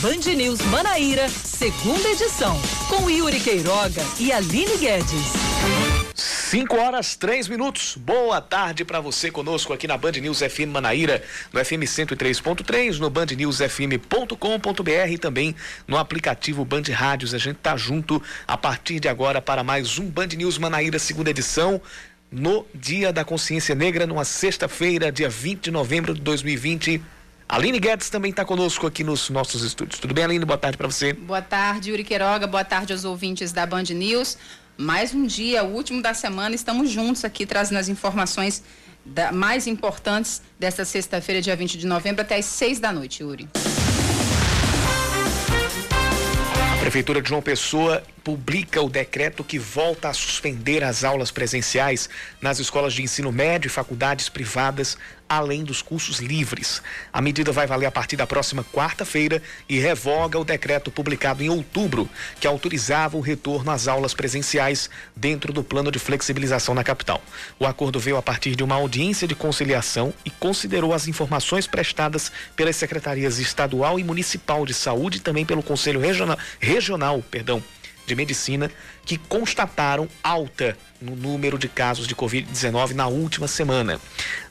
Band News Manaíra, segunda edição, com Yuri Queiroga e Aline Guedes. 5 horas 3 minutos. Boa tarde para você conosco aqui na Band News FM Manaíra, no FM 103.3, no bandnewsfm.com.br e também no aplicativo Band Rádios. A gente tá junto a partir de agora para mais um Band News Manaíra, segunda edição no Dia da Consciência Negra, numa sexta-feira, dia 20 de novembro de 2020. Aline Guedes também está conosco aqui nos nossos estúdios. Tudo bem, Aline? Boa tarde para você. Boa tarde, Yuri Queiroga. Boa tarde aos ouvintes da Band News. Mais um dia, o último da semana, estamos juntos aqui trazendo as informações da, mais importantes desta sexta-feira, dia 20 de novembro, até às seis da noite, Yuri. A Prefeitura de João Pessoa publica o decreto que volta a suspender as aulas presenciais nas escolas de ensino médio e faculdades privadas, além dos cursos livres. A medida vai valer a partir da próxima quarta-feira e revoga o decreto publicado em outubro, que autorizava o retorno às aulas presenciais dentro do plano de flexibilização na capital. O acordo veio a partir de uma audiência de conciliação e considerou as informações prestadas pelas secretarias estadual e municipal de saúde e também pelo Conselho Regional, regional perdão, de Medicina que constataram alta no número de casos de Covid-19 na última semana.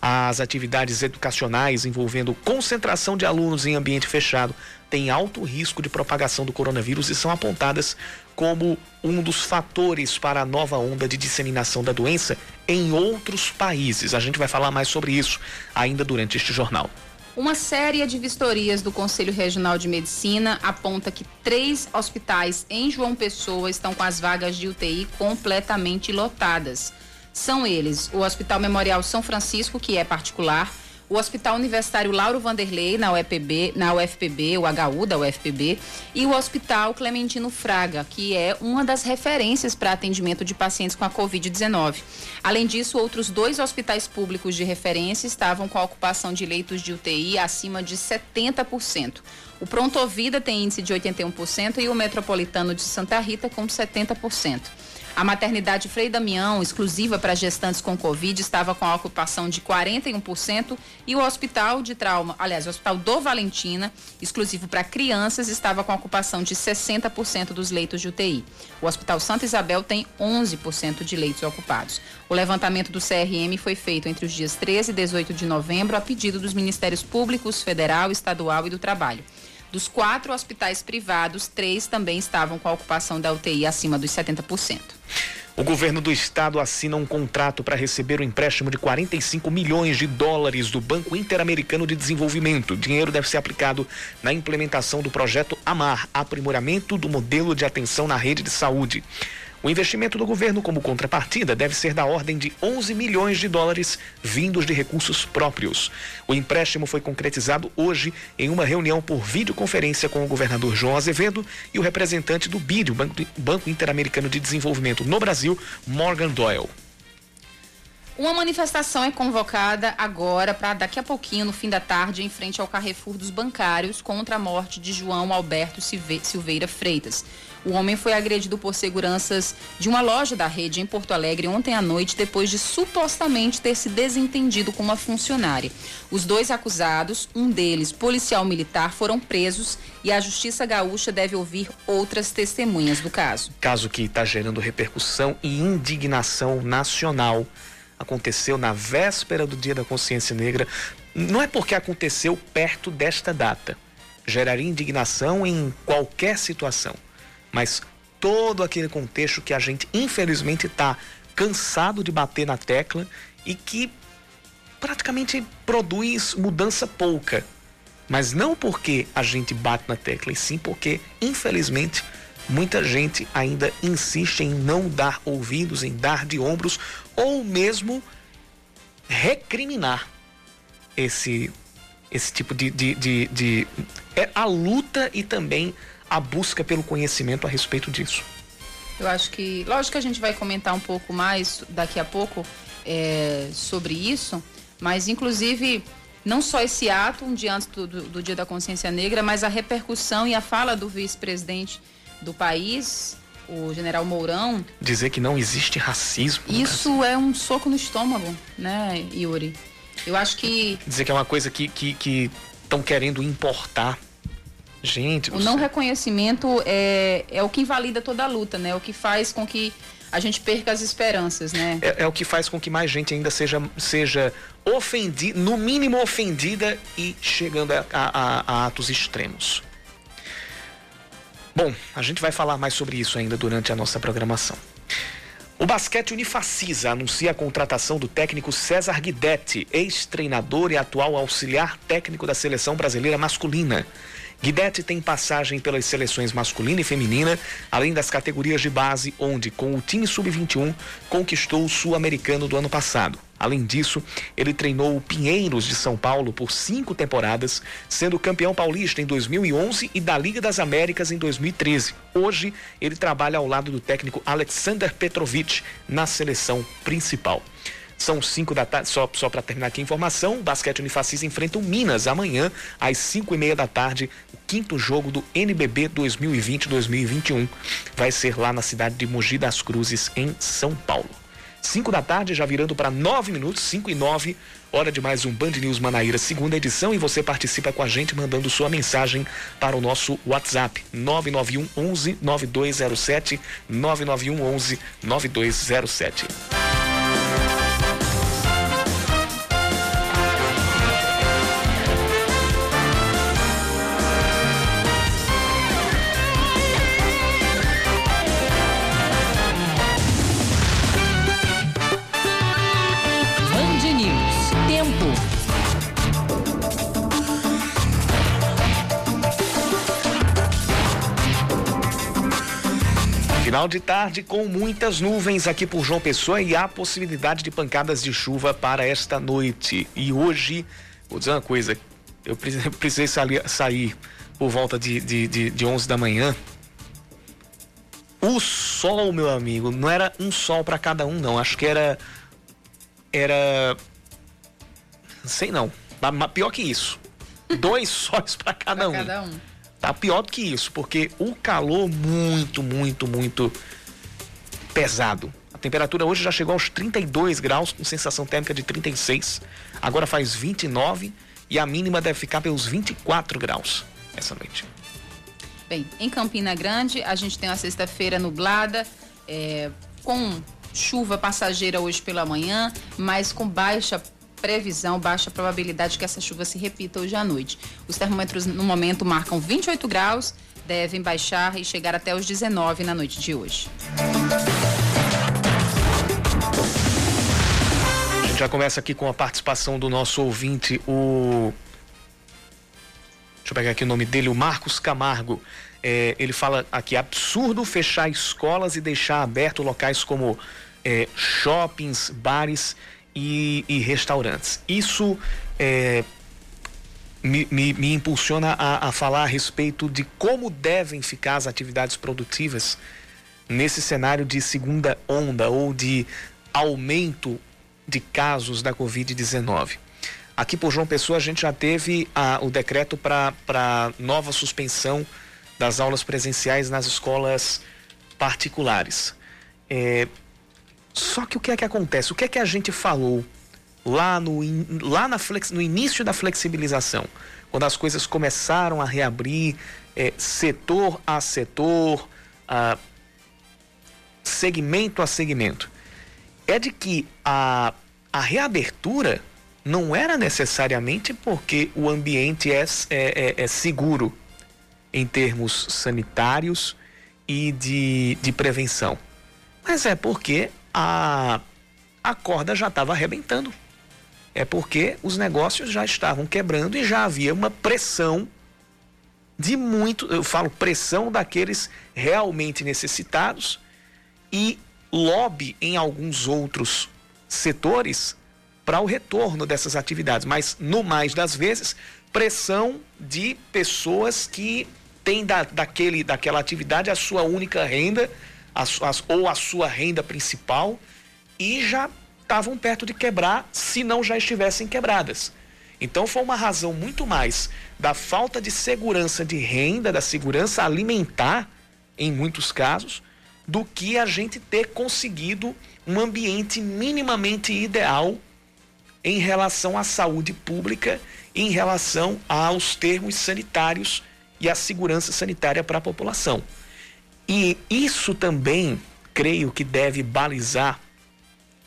As atividades educacionais envolvendo concentração de alunos em ambiente fechado têm alto risco de propagação do coronavírus e são apontadas como um dos fatores para a nova onda de disseminação da doença em outros países. A gente vai falar mais sobre isso ainda durante este jornal. Uma série de vistorias do Conselho Regional de Medicina aponta que três hospitais em João Pessoa estão com as vagas de UTI completamente lotadas. São eles o Hospital Memorial São Francisco, que é particular, o Hospital Universitário Lauro Vanderlei, na UFPB, na UFPB, o HU da UFPB, e o Hospital Clementino Fraga, que é uma das referências para atendimento de pacientes com a Covid-19. Além disso, outros dois hospitais públicos de referência estavam com a ocupação de leitos de UTI acima de 70%. O Pronto Vida tem índice de 81% e o Metropolitano de Santa Rita com 70%. A maternidade Frei Damião, exclusiva para gestantes com Covid, estava com a ocupação de 41% e o hospital de trauma, aliás, o hospital do Valentina, exclusivo para crianças, estava com a ocupação de 60% dos leitos de UTI. O Hospital Santa Isabel tem 11% de leitos ocupados. O levantamento do CRM foi feito entre os dias 13 e 18 de novembro a pedido dos Ministérios Públicos, Federal, Estadual e do Trabalho. Dos quatro hospitais privados, três também estavam com a ocupação da UTI acima dos 70%. O governo do estado assina um contrato para receber o um empréstimo de 45 milhões de dólares do Banco Interamericano de Desenvolvimento. O dinheiro deve ser aplicado na implementação do projeto AMAR, aprimoramento do modelo de atenção na rede de saúde. O investimento do governo como contrapartida deve ser da ordem de 11 milhões de dólares vindos de recursos próprios. O empréstimo foi concretizado hoje em uma reunião por videoconferência com o governador João Azevedo e o representante do BID, o Banco Interamericano de Desenvolvimento no Brasil, Morgan Doyle. Uma manifestação é convocada agora para daqui a pouquinho, no fim da tarde, em frente ao Carrefour dos Bancários, contra a morte de João Alberto Silveira Freitas. O homem foi agredido por seguranças de uma loja da rede em Porto Alegre ontem à noite, depois de supostamente ter se desentendido com uma funcionária. Os dois acusados, um deles policial militar, foram presos e a Justiça Gaúcha deve ouvir outras testemunhas do caso. Caso que está gerando repercussão e indignação nacional. Aconteceu na véspera do Dia da Consciência Negra. Não é porque aconteceu perto desta data. Geraria indignação em qualquer situação mas todo aquele contexto que a gente infelizmente está cansado de bater na tecla e que praticamente produz mudança pouca. Mas não porque a gente bate na tecla, e sim porque, infelizmente, muita gente ainda insiste em não dar ouvidos, em dar de ombros ou mesmo recriminar esse, esse tipo de, de, de, de é a luta e também a busca pelo conhecimento a respeito disso. Eu acho que, lógico que a gente vai comentar um pouco mais daqui a pouco é, sobre isso, mas inclusive não só esse ato, um dia antes do, do, do Dia da Consciência Negra, mas a repercussão e a fala do vice-presidente do país, o general Mourão. Dizer que não existe racismo. Isso é um soco no estômago, né, Yuri? Eu acho que. Dizer que é uma coisa que estão que, que querendo importar Gente, o não reconhecimento é, é o que invalida toda a luta, né? O que faz com que a gente perca as esperanças, né? É, é o que faz com que mais gente ainda seja, seja ofendida, no mínimo ofendida e chegando a, a, a atos extremos. Bom, a gente vai falar mais sobre isso ainda durante a nossa programação. O basquete Unifacisa anuncia a contratação do técnico César Guidetti, ex-treinador e atual auxiliar técnico da seleção brasileira masculina. Guidetti tem passagem pelas seleções masculina e feminina, além das categorias de base, onde, com o time sub-21, conquistou o sul-americano do ano passado. Além disso, ele treinou o Pinheiros de São Paulo por cinco temporadas, sendo campeão paulista em 2011 e da Liga das Américas em 2013. Hoje, ele trabalha ao lado do técnico Alexander Petrovic na seleção principal. São 5 da tarde, só, só para terminar aqui a informação, o basquete Unifacisa enfrenta o Minas amanhã, às 5 e meia da tarde, o quinto jogo do NBB 2020-2021. Vai ser lá na cidade de Mogi das Cruzes, em São Paulo. 5 da tarde, já virando para 9 minutos, 5 e 9, hora de mais um Band News Manaíra, segunda edição, e você participa com a gente mandando sua mensagem para o nosso WhatsApp, 991 11 9207, 991 11 9207. Final de tarde com muitas nuvens aqui por João Pessoa e há possibilidade de pancadas de chuva para esta noite. E hoje, vou dizer uma coisa, eu precisei sair por volta de, de, de, de 11 da manhã. O sol, meu amigo, não era um sol para cada um, não. Acho que era. Era. Sei não. Pior que isso. Dois sóis para cada, um. cada um. Tá pior do que isso, porque o calor muito, muito, muito pesado. A temperatura hoje já chegou aos 32 graus, com sensação térmica de 36. Agora faz 29 e a mínima deve ficar pelos 24 graus essa noite. Bem, em Campina Grande, a gente tem uma sexta-feira nublada, é, com chuva passageira hoje pela manhã, mas com baixa previsão, baixa probabilidade que essa chuva se repita hoje à noite. Os termômetros no momento marcam 28 graus, devem baixar e chegar até os 19 na noite de hoje. A gente já começa aqui com a participação do nosso ouvinte, o. Deixa eu pegar aqui o nome dele, o Marcos Camargo. É, ele fala aqui: absurdo fechar escolas e deixar aberto locais como é, shoppings, bares e, e restaurantes. Isso é, me, me, me, impulsiona a, a falar a respeito de como devem ficar as atividades produtivas nesse cenário de segunda onda ou de aumento de casos da Covid-19. Aqui por João Pessoa a gente já teve a, o decreto para nova suspensão das aulas presenciais nas escolas particulares. É, só que o que é que acontece? O que é que a gente falou lá no, lá na flex, no início da flexibilização? Quando as coisas começaram a reabrir é, setor a setor, a, segmento a segmento. É de que a, a reabertura não era necessariamente porque o ambiente é, é, é, é seguro em termos sanitários e de, de prevenção. Mas é porque a, a corda já estava arrebentando. É porque os negócios já estavam quebrando e já havia uma pressão de muito, eu falo pressão daqueles realmente necessitados e lobby em alguns outros setores para o retorno dessas atividades, mas no mais das vezes pressão de pessoas que têm da, daquele, daquela atividade a sua única renda as, as, ou a sua renda principal e já estavam perto de quebrar, se não já estivessem quebradas. Então foi uma razão muito mais da falta de segurança de renda, da segurança alimentar, em muitos casos, do que a gente ter conseguido um ambiente minimamente ideal em relação à saúde pública, em relação aos termos sanitários e a segurança sanitária para a população. E isso também, creio que deve balizar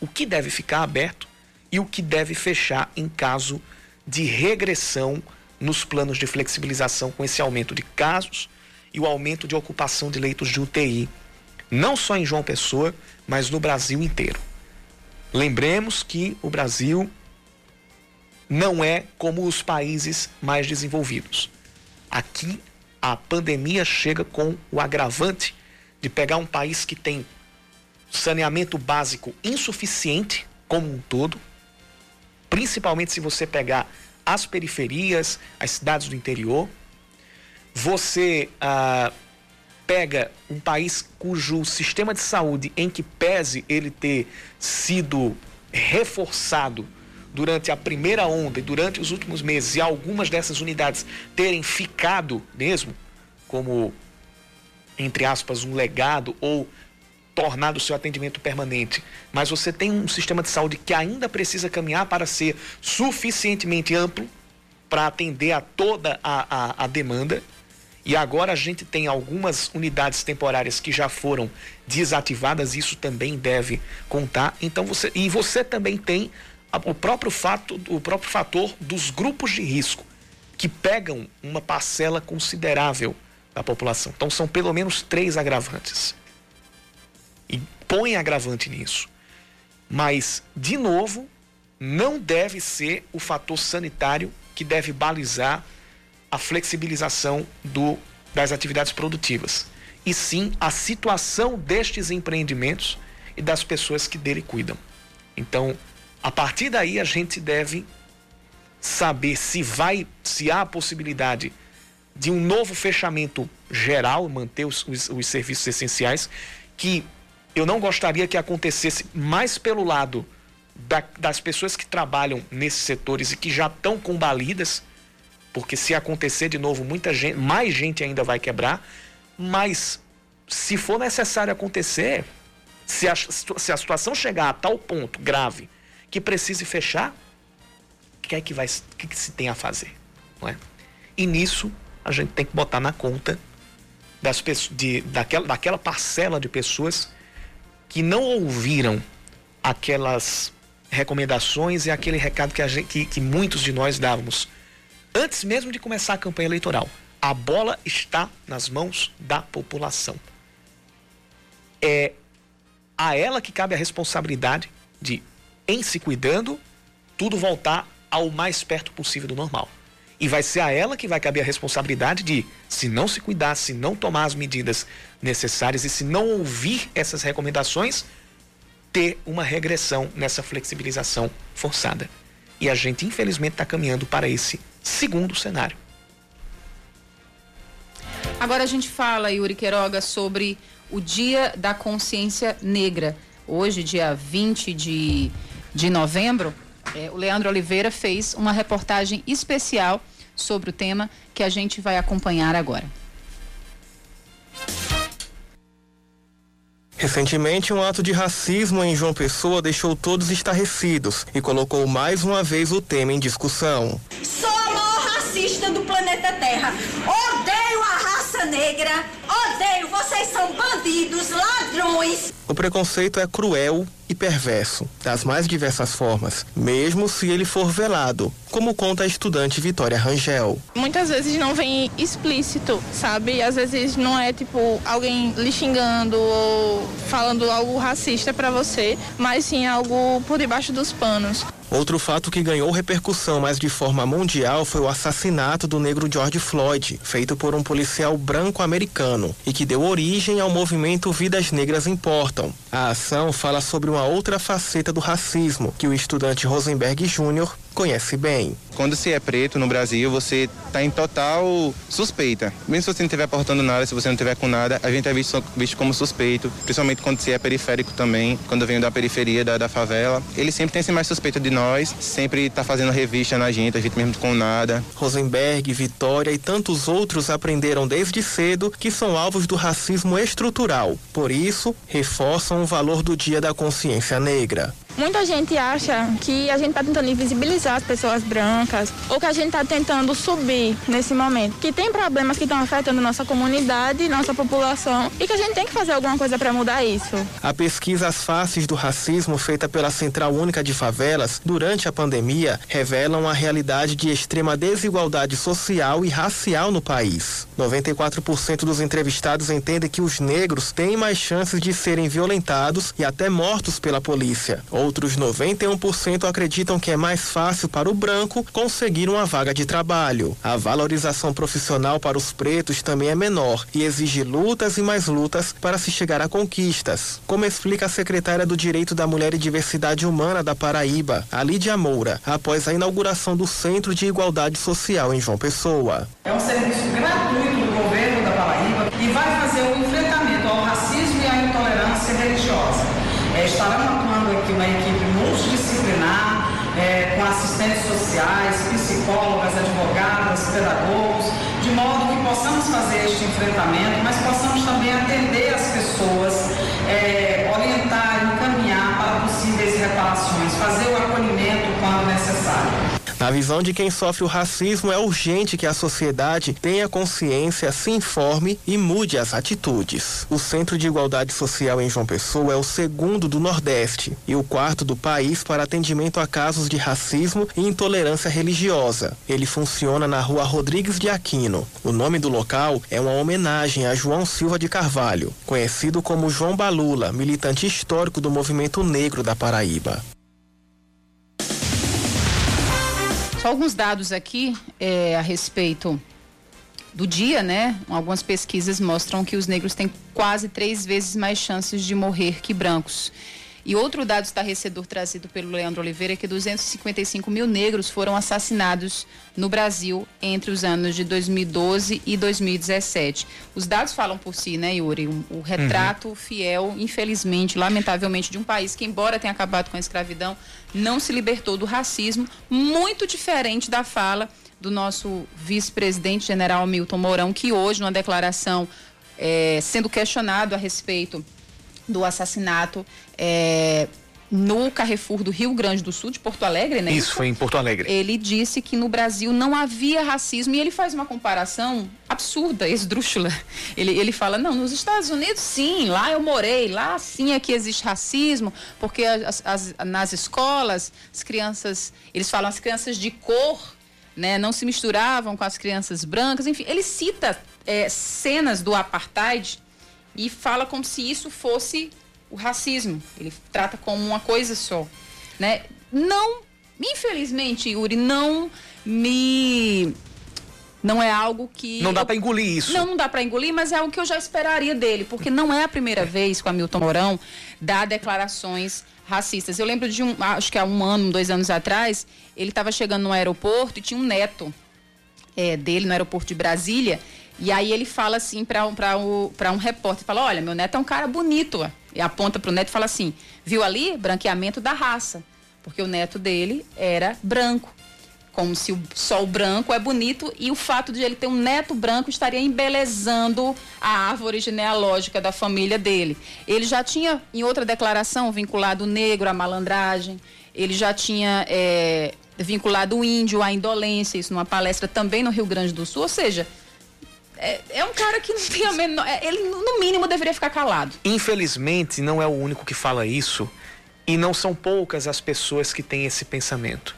o que deve ficar aberto e o que deve fechar em caso de regressão nos planos de flexibilização com esse aumento de casos e o aumento de ocupação de leitos de UTI, não só em João Pessoa, mas no Brasil inteiro. Lembremos que o Brasil não é como os países mais desenvolvidos. Aqui a pandemia chega com o agravante de pegar um país que tem saneamento básico insuficiente como um todo, principalmente se você pegar as periferias, as cidades do interior. Você ah, pega um país cujo sistema de saúde, em que pese ele ter sido reforçado durante a primeira onda e durante os últimos meses, e algumas dessas unidades terem ficado mesmo como, entre aspas, um legado ou tornado o seu atendimento permanente, mas você tem um sistema de saúde que ainda precisa caminhar para ser suficientemente amplo para atender a toda a, a, a demanda. E agora a gente tem algumas unidades temporárias que já foram desativadas, isso também deve contar. Então você e você também tem o próprio fato, o próprio fator dos grupos de risco que pegam uma parcela considerável da população. Então são pelo menos três agravantes e põe agravante nisso. Mas, de novo, não deve ser o fator sanitário que deve balizar a flexibilização do, das atividades produtivas, e sim a situação destes empreendimentos e das pessoas que dele cuidam. Então, a partir daí a gente deve saber se vai, se há a possibilidade de um novo fechamento geral, manter os, os, os serviços essenciais, que eu não gostaria que acontecesse mais pelo lado da, das pessoas que trabalham nesses setores e que já estão combalidas, porque se acontecer de novo, muita gente, mais gente ainda vai quebrar. Mas se for necessário acontecer, se a, se a situação chegar a tal ponto grave que precise fechar, o que é que vai, que, que se tem a fazer, não é? E nisso a gente tem que botar na conta das pessoas, de, daquela, daquela parcela de pessoas que não ouviram aquelas recomendações e aquele recado que, gente, que, que muitos de nós dávamos antes mesmo de começar a campanha eleitoral. A bola está nas mãos da população. É a ela que cabe a responsabilidade de, em se cuidando, tudo voltar ao mais perto possível do normal. E vai ser a ela que vai caber a responsabilidade de, se não se cuidar, se não tomar as medidas necessárias e se não ouvir essas recomendações, ter uma regressão nessa flexibilização forçada. E a gente, infelizmente, está caminhando para esse segundo cenário. Agora a gente fala, Yuri Queiroga, sobre o Dia da Consciência Negra. Hoje, dia 20 de, de novembro, é, o Leandro Oliveira fez uma reportagem especial sobre o tema que a gente vai acompanhar agora. Recentemente, um ato de racismo em João Pessoa deixou todos estarrecidos e colocou mais uma vez o tema em discussão. Sou a maior racista do planeta Terra. Odeio a raça negra. Odeio. Vocês são bandidos, ladrões. O preconceito é cruel e perverso, das mais diversas formas, mesmo se ele for velado, como conta a estudante Vitória Rangel. Muitas vezes não vem explícito, sabe? Às vezes não é tipo alguém lhe xingando ou falando algo racista para você, mas sim algo por debaixo dos panos. Outro fato que ganhou repercussão, mas de forma mundial, foi o assassinato do negro George Floyd, feito por um policial branco americano, e que deu origem ao movimento Vidas Negras Importam. A ação fala sobre uma outra faceta do racismo, que o estudante Rosenberg Júnior conhece bem. Quando se é preto no Brasil, você está em total suspeita. Mesmo se você não estiver portando nada, se você não estiver com nada, a gente é visto, visto como suspeito, principalmente quando se é periférico também, quando vem da periferia da, da favela. Ele sempre tem esse mais suspeito de nós, sempre está fazendo revista na gente, a gente mesmo com nada. Rosenberg, Vitória e tantos outros aprenderam desde cedo que são alvos do racismo estrutural. Por isso, reforçam o valor do Dia da Consciência Negra. Muita gente acha que a gente está tentando invisibilizar as pessoas brancas ou que a gente está tentando subir nesse momento. Que tem problemas que estão afetando nossa comunidade, nossa população e que a gente tem que fazer alguma coisa para mudar isso. A pesquisa As Faces do Racismo, feita pela Central Única de Favelas durante a pandemia, revela uma realidade de extrema desigualdade social e racial no país. 94% dos entrevistados entendem que os negros têm mais chances de serem violentados e até mortos pela polícia. Outros 91% acreditam que é mais fácil para o branco conseguir uma vaga de trabalho. A valorização profissional para os pretos também é menor e exige lutas e mais lutas para se chegar a conquistas, como explica a secretária do Direito da Mulher e Diversidade Humana da Paraíba, a Lídia Moura, após a inauguração do Centro de Igualdade Social em João Pessoa. É um serviço gratuito do governo da Paraíba e vai fazer o um enfrentamento ao racismo e à intolerância religiosa. É, estarão atuando aqui uma equipe multidisciplinar, é, com assistentes sociais, psicólogas, advogadas, pedagogos, de modo que possamos fazer este enfrentamento, mas possamos também atender as Na visão de quem sofre o racismo, é urgente que a sociedade tenha consciência, se informe e mude as atitudes. O Centro de Igualdade Social em João Pessoa é o segundo do Nordeste e o quarto do país para atendimento a casos de racismo e intolerância religiosa. Ele funciona na rua Rodrigues de Aquino. O nome do local é uma homenagem a João Silva de Carvalho, conhecido como João Balula, militante histórico do movimento negro da Paraíba. Só alguns dados aqui é, a respeito do dia, né? Algumas pesquisas mostram que os negros têm quase três vezes mais chances de morrer que brancos. E outro dado estarrecedor trazido pelo Leandro Oliveira é que 255 mil negros foram assassinados no Brasil entre os anos de 2012 e 2017. Os dados falam por si, né, Yuri? O, retrato uhum. fiel, infelizmente, lamentavelmente, de um país que, embora tenha acabado com a escravidão, não se libertou do racismo, muito diferente da fala do nosso vice-presidente general Milton Mourão, que hoje, numa declaração é, sendo questionado a respeito do assassinato é, no Carrefour do Rio Grande do Sul, de Porto Alegre, né? Isso, foi em Porto Alegre. Ele disse que no Brasil não havia racismo e ele faz uma comparação absurda, esdrúxula. Ele, ele fala, não, nos Estados Unidos sim, lá eu morei, lá sim é que existe racismo, porque as, as, nas escolas, as crianças, eles falam as crianças de cor, né, não se misturavam com as crianças brancas, enfim, ele cita é, cenas do apartheid e fala como se isso fosse o racismo. Ele trata como uma coisa só, né? Não, infelizmente, Yuri, não me não é algo que não dá para engolir isso. Não, não dá para engolir, mas é algo que eu já esperaria dele, porque não é a primeira vez que o Hamilton Mourão dá declarações racistas. Eu lembro de um, acho que há um ano, dois anos atrás, ele estava chegando no aeroporto e tinha um neto é, dele no aeroporto de Brasília e aí ele fala assim para um, um repórter, fala, olha, meu neto é um cara bonito. E aponta para o neto e fala assim, viu ali? Branqueamento da raça. Porque o neto dele era branco. Como se o sol branco é bonito e o fato de ele ter um neto branco estaria embelezando a árvore genealógica da família dele. Ele já tinha, em outra declaração, vinculado o negro à malandragem. Ele já tinha é, vinculado o índio à indolência, isso numa palestra também no Rio Grande do Sul. Ou seja, é, é, um cara que não tem a menor. É, ele, no mínimo, deveria ficar calado. Infelizmente, não é o único que fala isso. E não são poucas as pessoas que têm esse pensamento.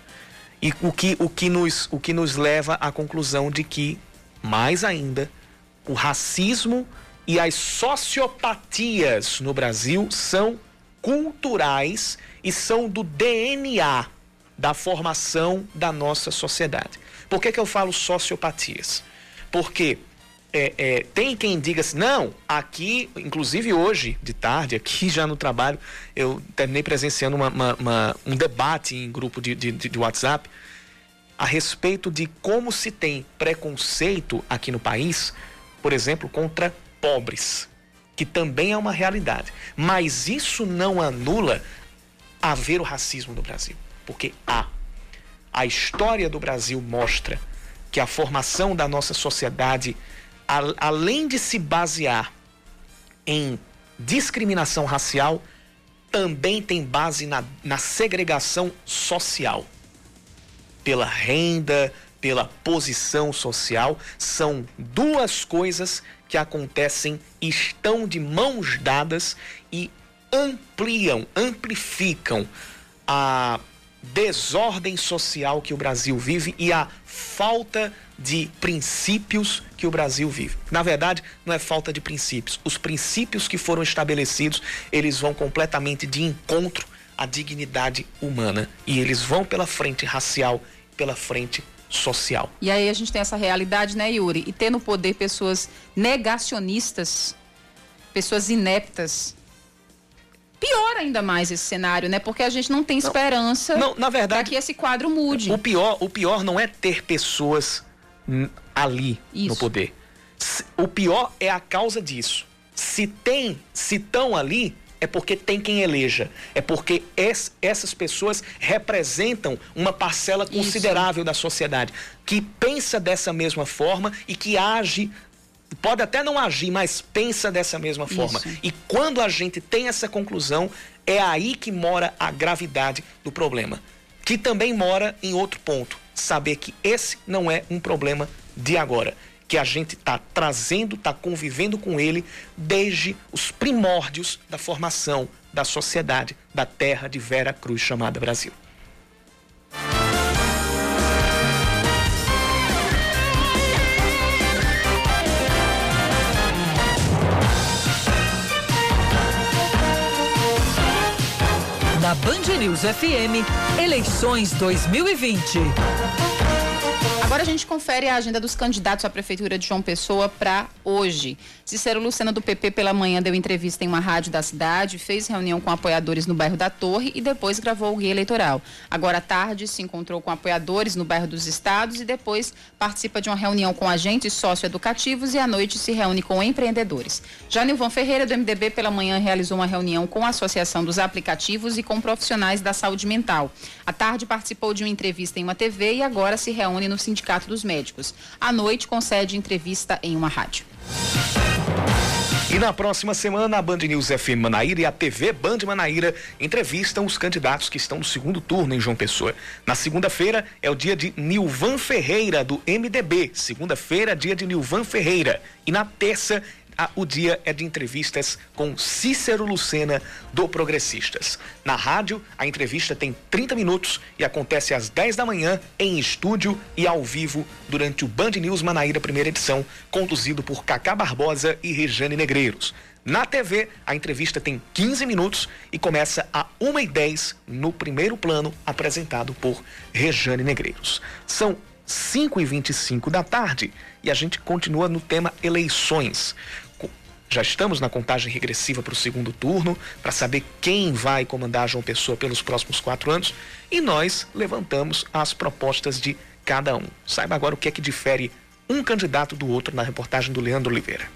E o que, o que, nos, o que nos leva à conclusão de que, mais ainda, o racismo e as sociopatias no Brasil são culturais e são do DNA da formação da nossa sociedade. Por que, que eu falo sociopatias? Porque é, é, tem quem diga assim, não, aqui, inclusive hoje, de tarde, aqui já no trabalho, eu terminei presenciando uma, uma, uma, um debate em grupo de, de, de WhatsApp a respeito de como se tem preconceito aqui no país, por exemplo, contra pobres, que também é uma realidade. Mas isso não anula haver o racismo no Brasil, porque há. A história do Brasil mostra que a formação da nossa sociedade a, além de se basear em discriminação racial, também tem base na, na segregação social. Pela renda, pela posição social, são duas coisas que acontecem, estão de mãos dadas e ampliam, amplificam a desordem social que o Brasil vive e a falta de princípios que o Brasil vive. Na verdade, não é falta de princípios. Os princípios que foram estabelecidos, eles vão completamente de encontro à dignidade humana e eles vão pela frente racial, pela frente social. E aí a gente tem essa realidade, né, Yuri? E ter no poder pessoas negacionistas, pessoas ineptas, piora ainda mais esse cenário, né? Porque a gente não tem esperança não, na verdade, que esse quadro mude. O pior, o pior não é ter pessoas ali Isso. no poder. O pior é a causa disso. Se tem, se estão ali, é porque tem quem eleja. É porque es, essas pessoas representam uma parcela considerável Isso. da sociedade que pensa dessa mesma forma e que age pode até não agir, mas pensa dessa mesma forma. Isso. E quando a gente tem essa conclusão, é aí que mora a gravidade do problema. Que também mora em outro ponto. Saber que esse não é um problema de agora. Que a gente está trazendo, está convivendo com ele desde os primórdios da formação da sociedade da terra de Vera Cruz chamada Brasil. Band News FM, eleições 2020. Agora a gente confere a agenda dos candidatos à Prefeitura de João Pessoa para hoje. Cicero Lucena, do PP, pela manhã deu entrevista em uma rádio da cidade, fez reunião com apoiadores no bairro da Torre e depois gravou o guia eleitoral. Agora à tarde se encontrou com apoiadores no bairro dos Estados e depois participa de uma reunião com agentes socioeducativos e à noite se reúne com empreendedores. Já Nilvan Ferreira, do MDB, pela manhã realizou uma reunião com a Associação dos Aplicativos e com profissionais da saúde mental. À tarde participou de uma entrevista em uma TV e agora se reúne no Sindicato dos Médicos. À noite concede entrevista em uma rádio. E na próxima semana, a Band News FM Manaíra e a TV Band Manaíra entrevistam os candidatos que estão no segundo turno em João Pessoa. Na segunda-feira é o dia de Nilvan Ferreira, do MDB. Segunda-feira, dia de Nilvan Ferreira. E na terça a, o dia é de entrevistas com Cícero Lucena, do Progressistas. Na rádio, a entrevista tem 30 minutos e acontece às 10 da manhã, em estúdio e ao vivo, durante o Band News Manaíra, primeira edição, conduzido por Cacá Barbosa e Rejane Negreiros. Na TV, a entrevista tem 15 minutos e começa a 1h10 no primeiro plano, apresentado por Rejane Negreiros. São 5 e 25 da tarde e a gente continua no tema eleições. Já estamos na contagem regressiva para o segundo turno, para saber quem vai comandar João Pessoa pelos próximos quatro anos, e nós levantamos as propostas de cada um. Saiba agora o que é que difere um candidato do outro na reportagem do Leandro Oliveira.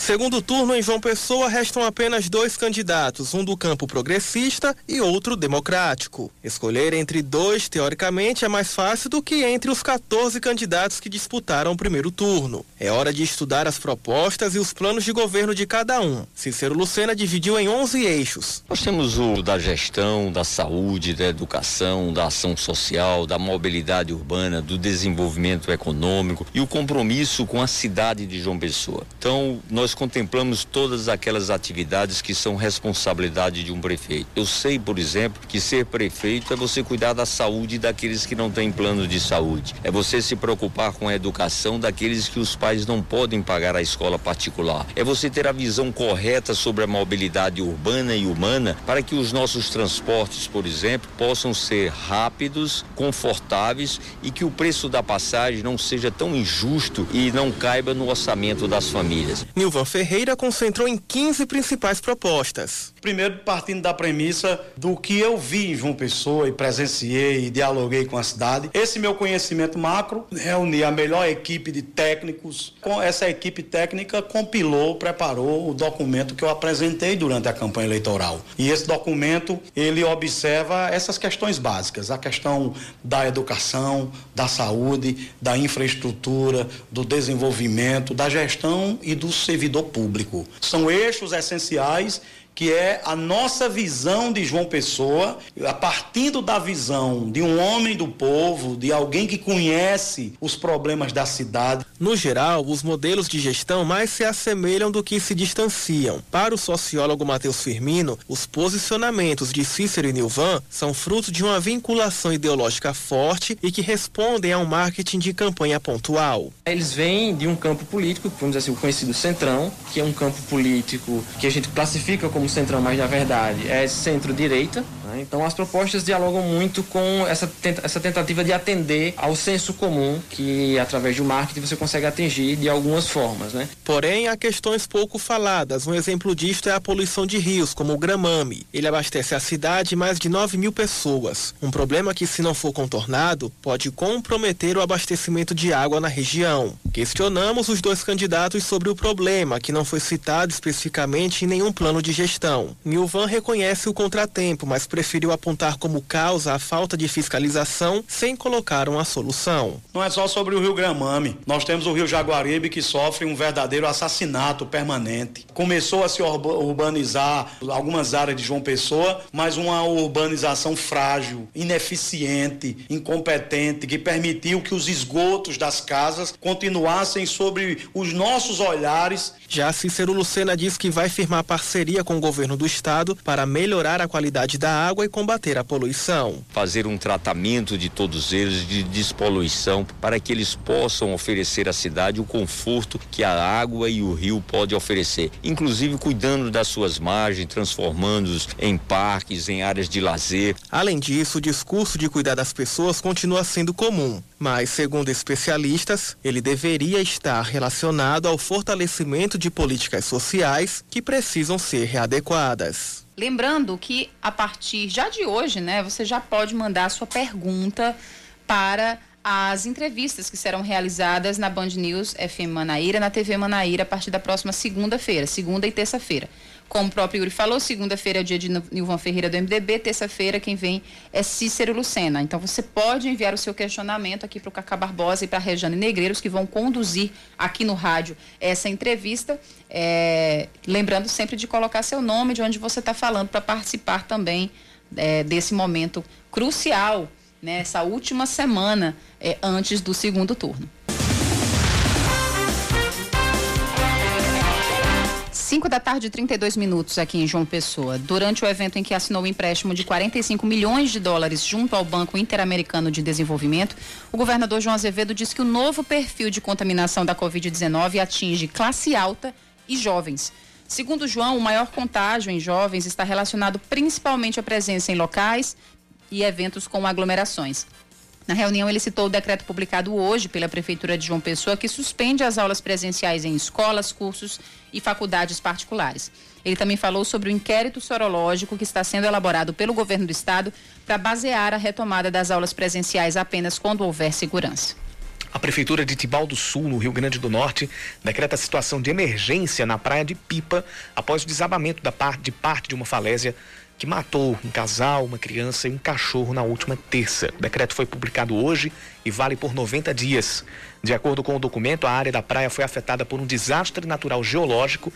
Segundo turno em João Pessoa, restam apenas dois candidatos, um do campo progressista e outro democrático. Escolher entre dois, teoricamente, é mais fácil do que entre os 14 candidatos que disputaram o primeiro turno. É hora de estudar as propostas e os planos de governo de cada um. Cícero Lucena dividiu em 11 eixos. Nós temos o da gestão, da saúde, da educação, da ação social, da mobilidade urbana, do desenvolvimento econômico e o compromisso com a cidade de João Pessoa. Então, nós nós contemplamos todas aquelas atividades que são responsabilidade de um prefeito. Eu sei, por exemplo, que ser prefeito é você cuidar da saúde daqueles que não têm plano de saúde. É você se preocupar com a educação daqueles que os pais não podem pagar a escola particular. É você ter a visão correta sobre a mobilidade urbana e humana para que os nossos transportes, por exemplo, possam ser rápidos, confortáveis e que o preço da passagem não seja tão injusto e não caiba no orçamento das famílias. Nilva Ferreira concentrou em 15 principais propostas. Primeiro, partindo da premissa do que eu vi em João Pessoa e presenciei e dialoguei com a cidade, esse meu conhecimento macro reuni a melhor equipe de técnicos. Com essa equipe técnica compilou, preparou o documento que eu apresentei durante a campanha eleitoral. E esse documento, ele observa essas questões básicas, a questão da educação, da saúde, da infraestrutura, do desenvolvimento, da gestão e do servidor público. São eixos essenciais que é a nossa visão de João Pessoa, a partir da visão de um homem do povo, de alguém que conhece os problemas da cidade. No geral, os modelos de gestão mais se assemelham do que se distanciam. Para o sociólogo Matheus Firmino, os posicionamentos de Cícero e Nilvan são fruto de uma vinculação ideológica forte e que respondem a um marketing de campanha pontual. Eles vêm de um campo político, vamos dizer assim, o conhecido centrão, que é um campo político que a gente classifica como centrão, mas na verdade é centro-direita. Né? Então as propostas dialogam muito com essa, essa tentativa de atender ao senso comum que através do marketing você consegue atingir de algumas formas. Né? Porém, há questões pouco faladas. Um exemplo disto é a poluição de rios, como o Gramame. Ele abastece a cidade mais de 9 mil pessoas. Um problema que, se não for contornado, pode comprometer o abastecimento de água na região. Questionamos os dois candidatos sobre o problema, que não foi citado especificamente em nenhum plano de gestão. Nilvan reconhece o contratempo, mas preferiu apontar como causa a falta de fiscalização sem colocar uma solução. Não é só sobre o Rio Gramame. Nós temos o Rio Jaguaribe que sofre um verdadeiro assassinato permanente. Começou a se urbanizar algumas áreas de João Pessoa, mas uma urbanização frágil, ineficiente, incompetente, que permitiu que os esgotos das casas continuassem sobre os nossos olhares. Já Cícero Lucena diz que vai firmar parceria com o governo do estado para melhorar a qualidade da água e combater a poluição. Fazer um tratamento de todos eles de despoluição para que eles possam oferecer à cidade o conforto que a água e o rio podem oferecer, inclusive cuidando das suas margens, transformando-os em parques, em áreas de lazer. Além disso, o discurso de cuidar das pessoas continua sendo comum, mas segundo especialistas, ele deveria estar relacionado ao fortalecimento de políticas sociais que precisam ser readequadas. Lembrando que a partir já de hoje, né, você já pode mandar a sua pergunta para as entrevistas que serão realizadas na Band News FM Manaíra, na TV Manaíra, a partir da próxima segunda-feira, segunda e terça-feira. Como o próprio Yuri falou, segunda-feira é o dia de Nilvan Ferreira do MDB, terça-feira quem vem é Cícero Lucena. Então você pode enviar o seu questionamento aqui para o Cacá Barbosa e para a Rejane Negreiros, que vão conduzir aqui no rádio essa entrevista. É, lembrando sempre de colocar seu nome, de onde você está falando, para participar também é, desse momento crucial, nessa né, última semana é, antes do segundo turno. 5 da tarde, 32 minutos aqui em João Pessoa. Durante o evento em que assinou o um empréstimo de 45 milhões de dólares junto ao Banco Interamericano de Desenvolvimento, o governador João Azevedo disse que o novo perfil de contaminação da Covid-19 atinge classe alta e jovens. Segundo João, o maior contágio em jovens está relacionado principalmente à presença em locais e eventos com aglomerações. Na reunião, ele citou o decreto publicado hoje pela Prefeitura de João Pessoa, que suspende as aulas presenciais em escolas, cursos e faculdades particulares. Ele também falou sobre o inquérito sorológico que está sendo elaborado pelo governo do estado para basear a retomada das aulas presenciais apenas quando houver segurança. A Prefeitura de Tibau do Sul, no Rio Grande do Norte, decreta situação de emergência na praia de Pipa após o desabamento da parte, de parte de uma falésia que matou um casal, uma criança e um cachorro na última terça. O decreto foi publicado hoje e vale por 90 dias. De acordo com o documento, a área da praia foi afetada por um desastre natural geológico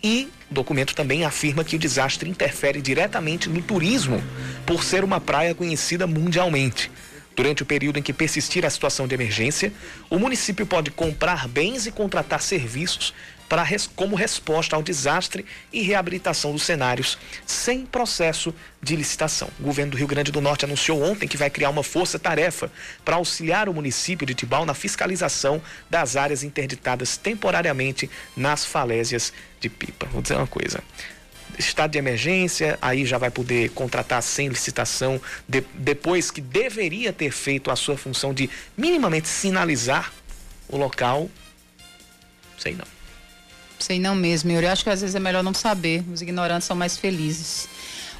e o documento também afirma que o desastre interfere diretamente no turismo, por ser uma praia conhecida mundialmente. Durante o período em que persistir a situação de emergência, o município pode comprar bens e contratar serviços para, como resposta ao desastre e reabilitação dos cenários, sem processo de licitação. O governo do Rio Grande do Norte anunciou ontem que vai criar uma força-tarefa para auxiliar o município de Tibau na fiscalização das áreas interditadas temporariamente nas falésias de Pipa. Vou dizer uma coisa estado de emergência, aí já vai poder contratar sem licitação, de, depois que deveria ter feito a sua função de minimamente sinalizar o local. Sei não. Sei não mesmo, eu acho que às vezes é melhor não saber. Os ignorantes são mais felizes.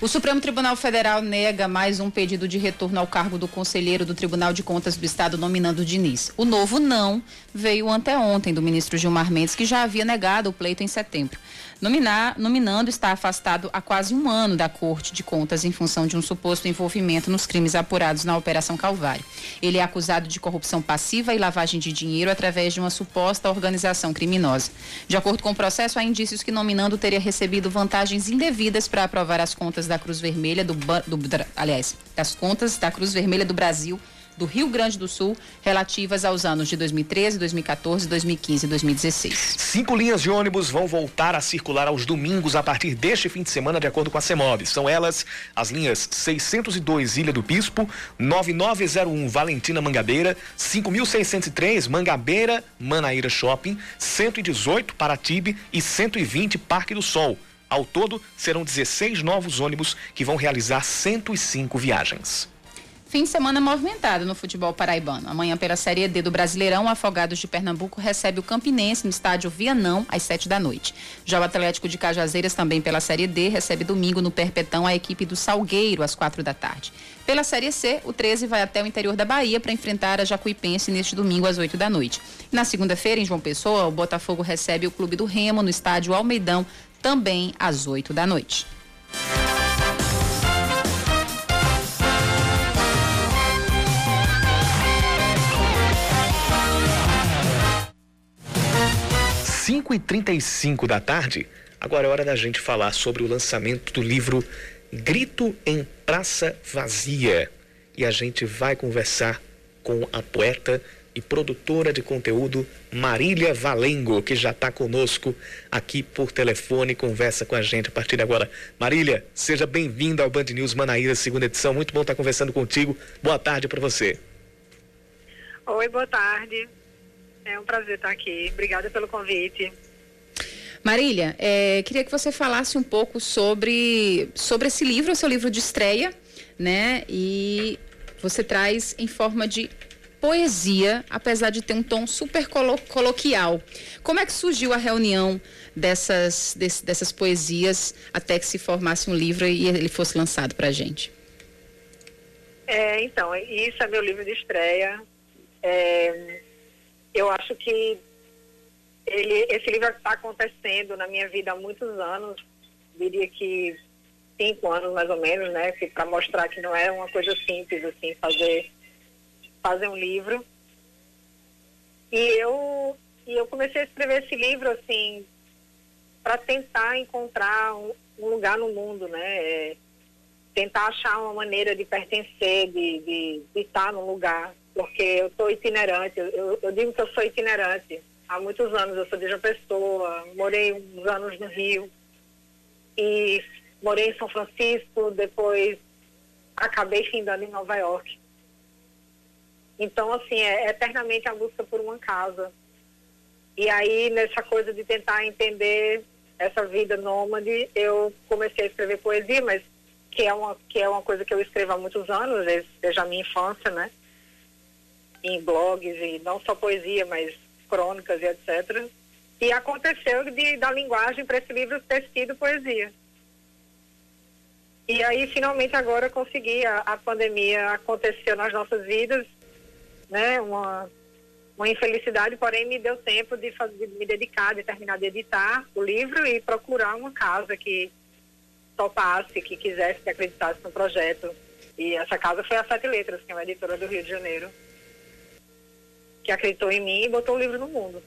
O Supremo Tribunal Federal nega mais um pedido de retorno ao cargo do conselheiro do Tribunal de Contas do Estado nominando Diniz. O novo não veio anteontem do ministro Gilmar Mendes, que já havia negado o pleito em setembro. Nominar, nominando está afastado há quase um ano da Corte de Contas em função de um suposto envolvimento nos crimes apurados na Operação Calvário. Ele é acusado de corrupção passiva e lavagem de dinheiro através de uma suposta organização criminosa. De acordo com o processo, há indícios que nominando teria recebido vantagens indevidas para aprovar as contas da Cruz Vermelha do, do aliás, das contas da Cruz Vermelha do Brasil do Rio Grande do Sul relativas aos anos de 2013, 2014, 2015 e 2016. Cinco linhas de ônibus vão voltar a circular aos domingos a partir deste fim de semana, de acordo com a CEMOB. São elas as linhas 602 Ilha do Bispo, 9901 Valentina Mangabeira, 5603 Mangabeira Manaíra Shopping, 118 Paratibe e 120 Parque do Sol. Ao todo, serão 16 novos ônibus que vão realizar 105 viagens. Fim de semana movimentado no futebol paraibano. Amanhã, pela Série D do Brasileirão, o Afogados de Pernambuco recebe o Campinense no estádio Vianão, às 7 da noite. Já o Atlético de Cajazeiras, também pela Série D, recebe domingo no Perpetão a equipe do Salgueiro, às 4 da tarde. Pela Série C, o 13 vai até o interior da Bahia para enfrentar a Jacuipense neste domingo, às 8 da noite. Na segunda-feira, em João Pessoa, o Botafogo recebe o Clube do Remo no estádio Almeidão, também às 8 da noite. Cinco e trinta e cinco da tarde, agora é hora da gente falar sobre o lançamento do livro Grito em Praça Vazia. E a gente vai conversar com a poeta e produtora de conteúdo Marília Valengo, que já está conosco aqui por telefone, conversa com a gente a partir de agora. Marília, seja bem-vinda ao Band News Manaíra, segunda edição. Muito bom estar conversando contigo. Boa tarde para você. Oi, boa tarde. É um prazer estar aqui. Obrigada pelo convite. Marília, é, queria que você falasse um pouco sobre, sobre esse livro, seu livro de estreia, né? E você traz em forma de poesia, apesar de ter um tom super colo coloquial. Como é que surgiu a reunião dessas, desse, dessas poesias até que se formasse um livro e ele fosse lançado para a gente? É, então, isso é meu livro de estreia. É, eu acho que ele, esse livro está acontecendo na minha vida há muitos anos, diria que cinco anos mais ou menos, né? Para mostrar que não é uma coisa simples assim fazer fazer um livro. E eu, e eu comecei a escrever esse livro, assim, para tentar encontrar um, um, lugar no mundo, né? É, tentar achar uma maneira de pertencer, de, de, de estar num lugar. Porque eu sou itinerante, eu, eu digo que eu sou itinerante. Há muitos anos eu sou de João Pessoa, morei uns anos no Rio. E morei em São Francisco, depois acabei findando em Nova York. Então, assim, é eternamente a busca por uma casa. E aí, nessa coisa de tentar entender essa vida nômade, eu comecei a escrever poesia, mas que é uma, que é uma coisa que eu escrevo há muitos anos, desde a minha infância, né? Em blogs, e não só poesia, mas crônicas e etc. E aconteceu de, da linguagem para esse livro ter sido poesia. E aí, finalmente, agora consegui. A, a pandemia aconteceu nas nossas vidas né, uma, uma infelicidade, porém me deu tempo de, fazer, de me dedicar, de terminar de editar o livro e procurar uma casa que topasse, que quisesse, que acreditasse no projeto. E essa casa foi a Sete Letras, que é uma editora do Rio de Janeiro, que acreditou em mim e botou o livro no mundo.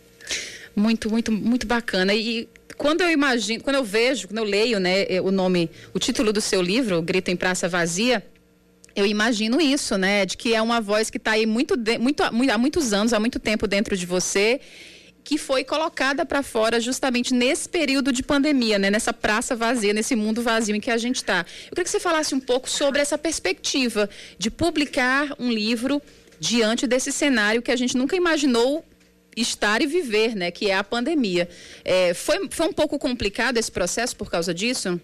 Muito, muito, muito bacana. E quando eu imagino, quando eu vejo, quando eu leio, né, o nome, o título do seu livro, Grito em Praça Vazia, eu imagino isso, né? De que é uma voz que está aí muito, muito, há muitos anos, há muito tempo dentro de você, que foi colocada para fora justamente nesse período de pandemia, né? Nessa praça vazia, nesse mundo vazio em que a gente está. Eu queria que você falasse um pouco sobre essa perspectiva de publicar um livro diante desse cenário que a gente nunca imaginou estar e viver, né? Que é a pandemia. É, foi, foi um pouco complicado esse processo por causa disso?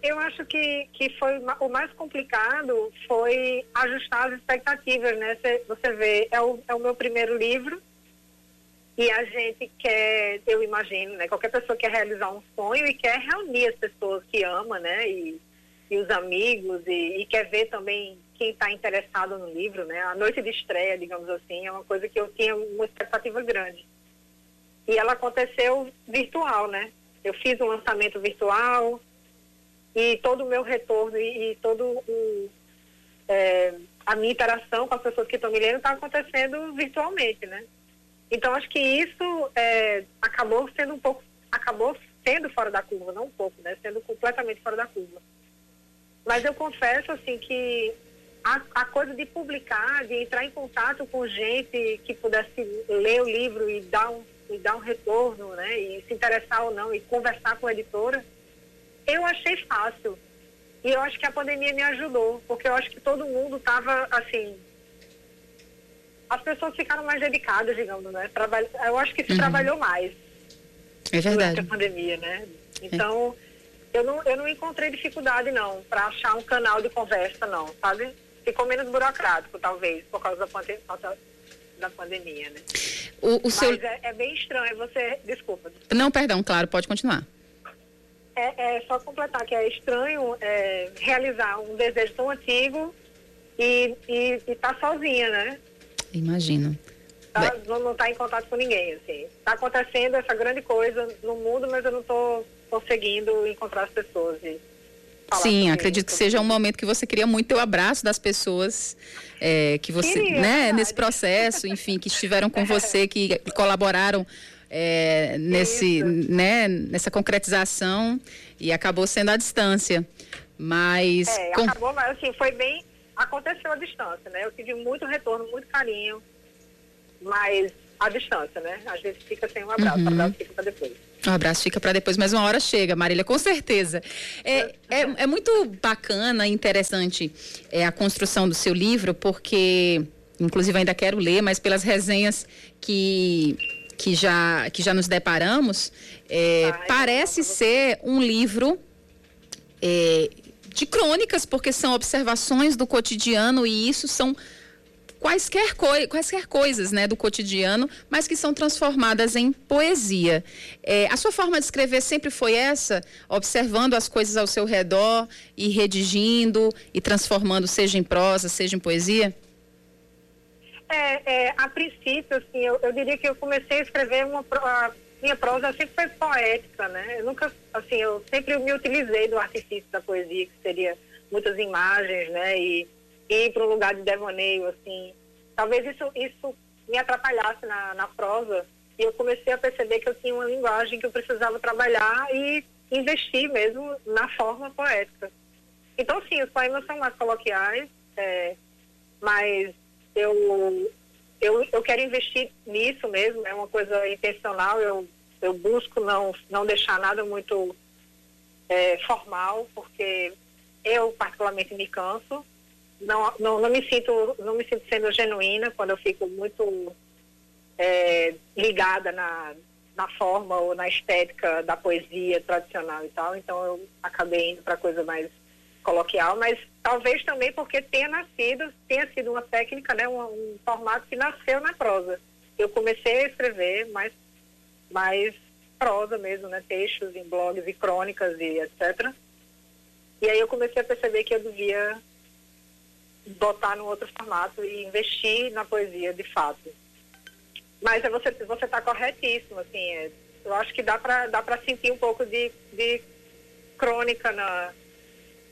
Eu acho que, que foi o mais complicado foi ajustar as expectativas, né? Você vê, é o, é o meu primeiro livro e a gente quer, eu imagino, né? Qualquer pessoa quer realizar um sonho e quer reunir as pessoas que ama, né? E, e os amigos e, e quer ver também quem está interessado no livro, né? A noite de estreia, digamos assim, é uma coisa que eu tinha uma expectativa grande. E ela aconteceu virtual, né? Eu fiz um lançamento virtual e todo o meu retorno e, e todo o, é, a minha interação com as pessoas que estão me lendo está acontecendo virtualmente, né? Então acho que isso é, acabou sendo um pouco, acabou sendo fora da curva, não um pouco, né? Sendo completamente fora da curva. Mas eu confesso assim que a, a, coisa de publicar, de entrar em contato com gente que pudesse ler o livro e dar um, e dar um retorno, né? E se interessar ou não, e conversar com a editora, eu achei fácil. E eu acho que a pandemia me ajudou, porque eu acho que todo mundo estava, assim. As pessoas ficaram mais dedicadas, digamos, né? Trabalho, eu acho que se uhum. trabalhou mais. É verdade. Durante a pandemia, né? Então, é. eu, não, eu não encontrei dificuldade, não, para achar um canal de conversa, não, sabe? Ficou menos burocrático, talvez, por causa da, pandemia, da pandemia, né? O, o seu... Mas é, é, bem estranho você... Desculpa. Não, perdão, claro, pode continuar. É, é só completar que é estranho é, realizar um desejo tão antigo e estar tá sozinha, né? Imagino. Tá, não tá em contato com ninguém, assim. Está acontecendo essa grande coisa no mundo, mas eu não estou conseguindo encontrar as pessoas. E, Sim, acredito que seja um momento que você queria muito ter o abraço das pessoas é, que você, queria, né, nesse processo, enfim, que estiveram com você, que colaboraram é, nesse, né, nessa concretização e acabou sendo à distância. Mas. É, com... acabou, mas assim, foi bem. Aconteceu à distância, né? Eu tive muito retorno, muito carinho, mas à distância, né? Às vezes fica sem um abraço, uhum. o abraço fica para depois. Um abraço fica para depois, mas uma hora chega, Marília, com certeza. É, é, é muito bacana e interessante é, a construção do seu livro, porque, inclusive, ainda quero ler, mas pelas resenhas que, que, já, que já nos deparamos, é, parece ser um livro é, de crônicas, porque são observações do cotidiano e isso são quaisquer, coi quaisquer coisas né, do cotidiano, mas que são transformadas em poesia. É, a sua forma de escrever sempre foi essa? Observando as coisas ao seu redor e redigindo e transformando, seja em prosa, seja em poesia? É, é a princípio, assim, eu, eu, diria que eu comecei a escrever uma a minha prosa sempre foi poética, né? Eu nunca, assim, eu sempre me utilizei do artifício da poesia, que seria muitas imagens, né? E ir para um lugar de devaneio, assim. Talvez isso, isso me atrapalhasse na, na prosa e eu comecei a perceber que eu tinha uma linguagem que eu precisava trabalhar e investir mesmo na forma poética. Então, sim, os poemas são mais coloquiais, é, mas eu, eu, eu quero investir nisso mesmo, é uma coisa intencional, eu, eu busco não, não deixar nada muito é, formal, porque eu particularmente me canso, não, não, não, me sinto não me sinto sendo genuína quando eu fico muito é, ligada na, na forma ou na estética da poesia tradicional e tal. Então eu acabei indo para coisa mais coloquial mas talvez também porque tenha nascido tenha sido uma técnica né um, um formato que nasceu na prosa. Eu comecei a escrever mais mais prosa mesmo né textos em blogs e crônicas e etc e aí eu comecei a perceber que eu devia botar no outro formato e investir na poesia de fato. Mas é você você está corretíssimo, assim, é, eu acho que dá para dá para sentir um pouco de, de crônica na,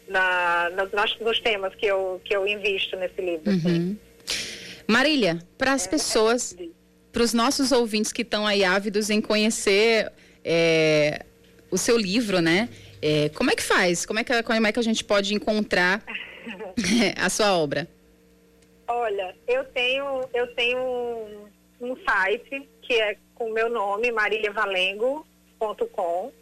na, nas, nos temas que eu que eu invisto nesse livro. Assim. Uhum. Assim. Marília, para as é, pessoas, é para os nossos ouvintes que estão aí ávidos em conhecer é, o seu livro, né? É, como é que faz? Como é que, como é que a gente pode encontrar a sua obra? Olha, eu tenho, eu tenho um, um site que é com o meu nome, mariliavalengo.com.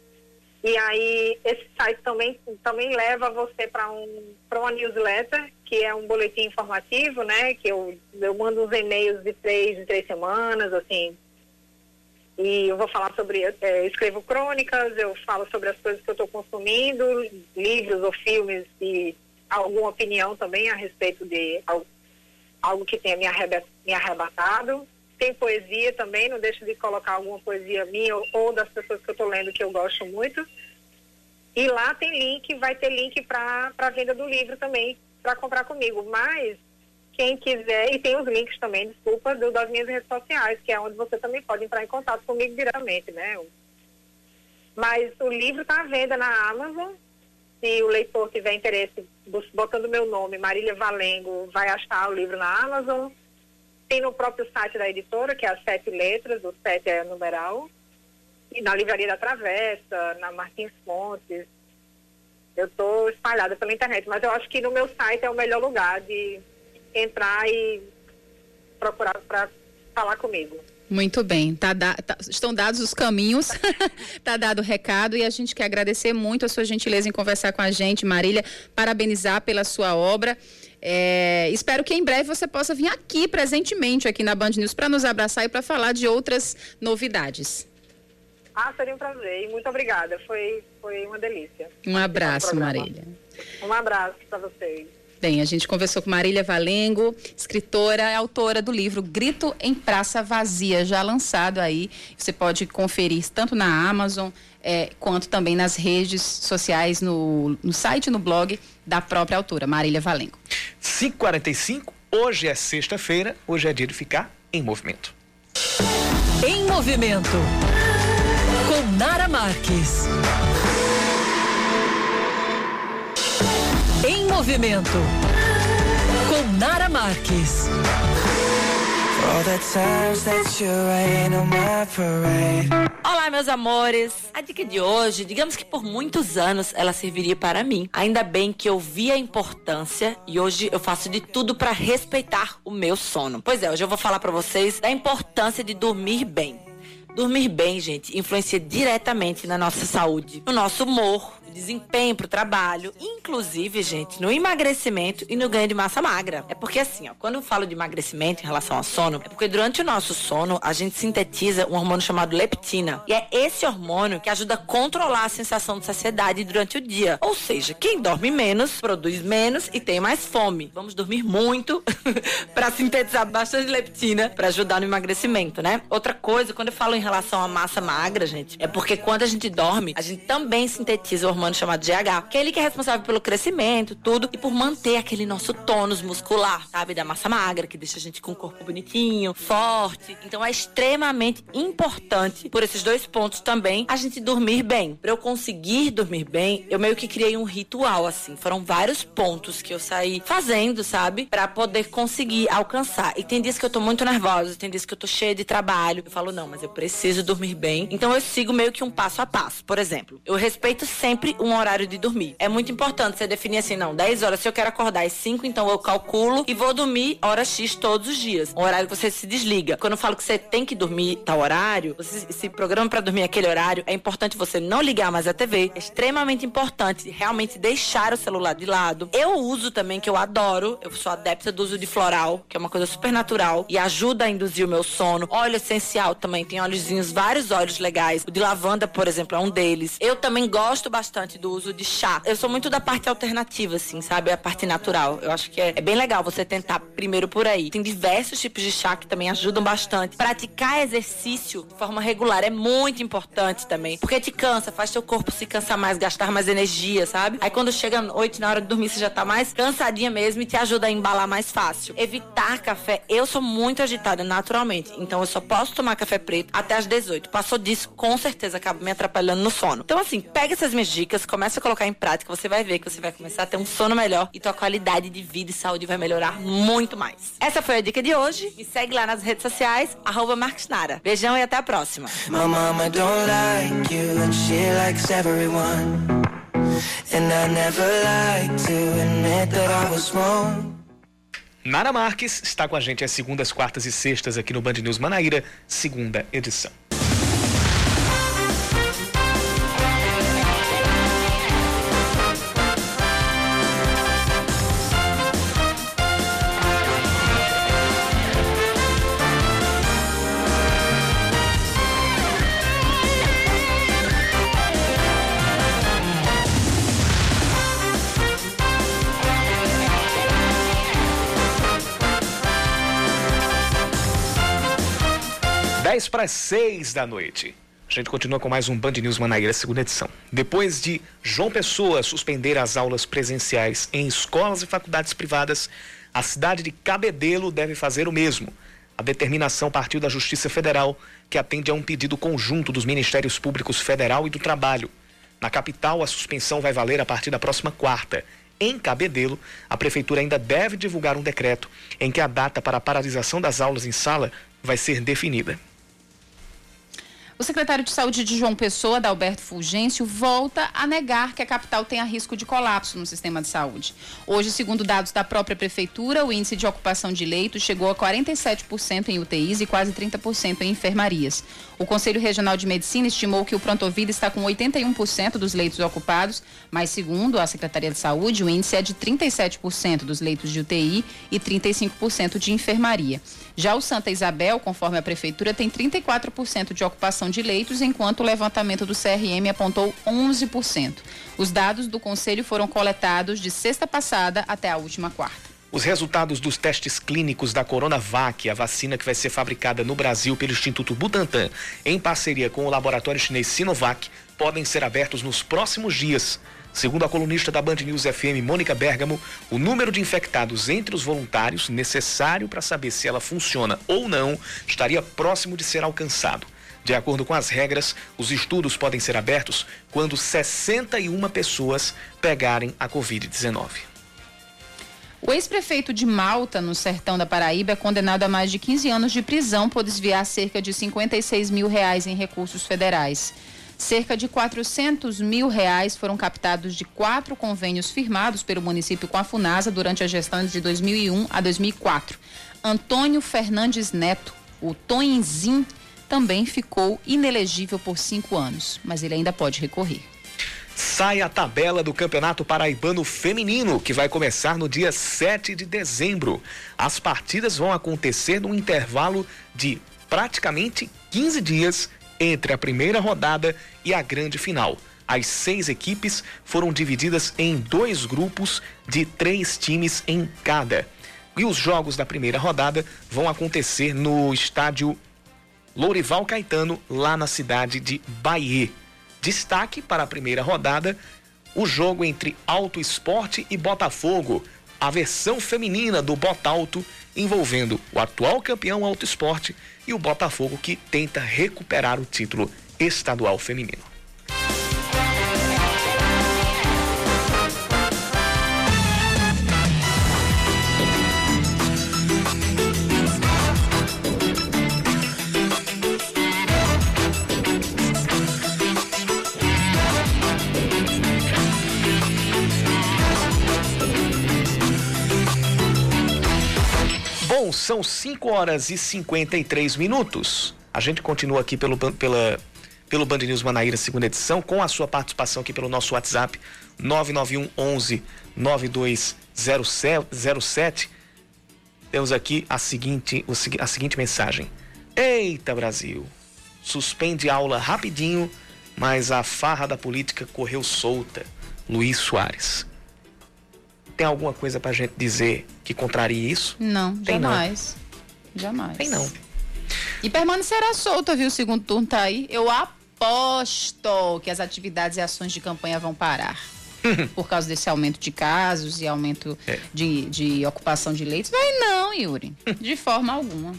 E aí esse site também, também leva você para um, uma newsletter, que é um boletim informativo, né? Que eu, eu mando uns e-mails de três em três semanas, assim. E eu vou falar sobre, é, escrevo crônicas, eu falo sobre as coisas que eu estou consumindo, livros ou filmes e alguma opinião também a respeito de algo, algo que tenha me, me arrebatado. Tem poesia também, não deixo de colocar alguma poesia minha ou, ou das pessoas que eu estou lendo que eu gosto muito. E lá tem link, vai ter link para a venda do livro também, para comprar comigo. Mas quem quiser, e tem os links também, desculpa, do, das minhas redes sociais, que é onde você também pode entrar em contato comigo diretamente, né? Mas o livro está à venda na Amazon. Se o leitor tiver interesse, botando meu nome, Marília Valengo, vai achar o livro na Amazon. Tem no próprio site da editora, que é as sete letras, o sete é numeral. E na Livraria da Travessa, na Martins Fontes. Eu estou espalhada pela internet, mas eu acho que no meu site é o melhor lugar de entrar e procurar para falar comigo. Muito bem, tá, tá, estão dados os caminhos, tá dado o recado e a gente quer agradecer muito a sua gentileza em conversar com a gente, Marília, parabenizar pela sua obra. É, espero que em breve você possa vir aqui presentemente aqui na Band News para nos abraçar e para falar de outras novidades. Ah, seria um prazer e muito obrigada. Foi, foi uma delícia. Um abraço, Marília. Um abraço para vocês. Bem, a gente conversou com Marília Valengo, escritora e autora do livro Grito em Praça Vazia, já lançado aí. Você pode conferir tanto na Amazon é, quanto também nas redes sociais, no, no site e no blog da própria autora, Marília Valengo. 5h45, hoje é sexta-feira, hoje é dia de ficar em movimento. Em movimento, com Nara Marques. Movimento. Com Nara Marques. Olá, meus amores. A dica de hoje, digamos que por muitos anos ela serviria para mim. Ainda bem que eu vi a importância e hoje eu faço de tudo para respeitar o meu sono. Pois é, hoje eu vou falar para vocês da importância de dormir bem. Dormir bem, gente, influencia diretamente na nossa saúde, no nosso humor, desempenho para o trabalho, inclusive, gente, no emagrecimento e no ganho de massa magra. É porque assim, ó, quando eu falo de emagrecimento em relação ao sono, é porque durante o nosso sono a gente sintetiza um hormônio chamado leptina. E é esse hormônio que ajuda a controlar a sensação de saciedade durante o dia. Ou seja, quem dorme menos, produz menos e tem mais fome. Vamos dormir muito para sintetizar bastante leptina para ajudar no emagrecimento, né? Outra coisa, quando eu falo em relação à massa magra, gente, é porque quando a gente dorme, a gente também sintetiza o hormônio hormônio chamado GH, que é ele que é responsável pelo crescimento, tudo, e por manter aquele nosso tônus muscular, sabe? Da massa magra, que deixa a gente com o corpo bonitinho, forte. Então é extremamente importante, por esses dois pontos também, a gente dormir bem. Para eu conseguir dormir bem, eu meio que criei um ritual, assim. Foram vários pontos que eu saí fazendo, sabe? Para poder conseguir alcançar. E tem dias que eu tô muito nervosa, tem dias que eu tô cheia de trabalho. Eu falo, não, mas eu preciso dormir bem. Então eu sigo meio que um passo a passo. Por exemplo, eu respeito sempre sempre um horário de dormir. É muito importante você definir assim, não, 10 horas, se eu quero acordar às 5, então eu calculo e vou dormir hora X todos os dias. Um horário que você se desliga. Quando eu falo que você tem que dormir tal horário, você se programa para dormir aquele horário, é importante você não ligar mais a TV. É extremamente importante realmente deixar o celular de lado. Eu uso também, que eu adoro, eu sou adepta do uso de floral, que é uma coisa super natural e ajuda a induzir o meu sono. Óleo essencial também, tem óleozinhos, vários óleos legais. O de lavanda, por exemplo, é um deles. Eu também gosto bastante bastante do uso de chá. Eu sou muito da parte alternativa, assim, sabe? A parte natural. Eu acho que é, é bem legal você tentar primeiro por aí. Tem diversos tipos de chá que também ajudam bastante. Praticar exercício de forma regular é muito importante também. Porque te cansa, faz teu corpo se cansar mais, gastar mais energia, sabe? Aí quando chega noite, na hora de dormir, você já tá mais cansadinha mesmo e te ajuda a embalar mais fácil. Evitar café. Eu sou muito agitada naturalmente. Então eu só posso tomar café preto até as 18. Passou disso, com certeza acaba me atrapalhando no sono. Então, assim, pega essas minhas dicas dicas, começa a colocar em prática, você vai ver que você vai começar a ter um sono melhor e tua qualidade de vida e saúde vai melhorar muito mais. Essa foi a dica de hoje. Me segue lá nas redes sociais, arroba Nara. Beijão e até a próxima. Nara Marques está com a gente às segundas, quartas e sextas aqui no Band News Manaíra, segunda edição. 10 para 6 da noite. A gente continua com mais um Band News Manaíra, segunda edição. Depois de João Pessoa suspender as aulas presenciais em escolas e faculdades privadas, a cidade de Cabedelo deve fazer o mesmo. A determinação partiu da Justiça Federal, que atende a um pedido conjunto dos Ministérios Públicos Federal e do Trabalho. Na capital, a suspensão vai valer a partir da próxima quarta. Em Cabedelo, a Prefeitura ainda deve divulgar um decreto em que a data para a paralisação das aulas em sala vai ser definida. O secretário de Saúde de João Pessoa, Dalberto Fulgêncio, volta a negar que a capital tenha risco de colapso no sistema de saúde. Hoje, segundo dados da própria prefeitura, o índice de ocupação de leitos chegou a 47% em UTIs e quase 30% em enfermarias. O Conselho Regional de Medicina estimou que o pronto-vida está com 81% dos leitos ocupados, mas segundo a Secretaria de Saúde, o índice é de 37% dos leitos de UTI e 35% de enfermaria. Já o Santa Isabel, conforme a prefeitura, tem 34% de ocupação de leitos, enquanto o levantamento do CRM apontou 11%. Os dados do conselho foram coletados de sexta passada até a última quarta. Os resultados dos testes clínicos da Coronavac, a vacina que vai ser fabricada no Brasil pelo Instituto Butantan, em parceria com o laboratório chinês Sinovac, podem ser abertos nos próximos dias. Segundo a colunista da Band News FM, Mônica Bergamo, o número de infectados entre os voluntários, necessário para saber se ela funciona ou não, estaria próximo de ser alcançado. De acordo com as regras, os estudos podem ser abertos quando 61 pessoas pegarem a Covid-19. O ex-prefeito de Malta, no sertão da Paraíba, é condenado a mais de 15 anos de prisão por desviar cerca de 56 mil reais em recursos federais. Cerca de 400 mil reais foram captados de quatro convênios firmados pelo município com a Funasa durante a gestão de 2001 a 2004. Antônio Fernandes Neto, o Tonzinho, também ficou inelegível por cinco anos, mas ele ainda pode recorrer. Sai a tabela do Campeonato Paraibano Feminino, que vai começar no dia 7 de dezembro. As partidas vão acontecer num intervalo de praticamente 15 dias entre a primeira rodada e a grande final. As seis equipes foram divididas em dois grupos de três times em cada. E os jogos da primeira rodada vão acontecer no estádio Lourival Caetano, lá na cidade de Bahia. Destaque para a primeira rodada: o jogo entre Alto Esporte e Botafogo, a versão feminina do Botalto, envolvendo o atual campeão Alto Esporte e o Botafogo que tenta recuperar o título estadual feminino. São 5 horas e 53 minutos. A gente continua aqui pelo, pela, pelo Band News Manaíra, segunda edição, com a sua participação aqui pelo nosso WhatsApp 991 11 9207. Temos aqui a seguinte, a seguinte mensagem. Eita, Brasil! Suspende aula rapidinho, mas a farra da política correu solta. Luiz Soares. Tem alguma coisa pra gente dizer que contraria isso? Não, Tem jamais. Jamais. Tem não. E permanecerá solta, viu? O segundo turno tá aí. Eu aposto que as atividades e ações de campanha vão parar. Por causa desse aumento de casos e aumento É. de, de ocupação de leitos. Vai não, Yuri. De forma alguma.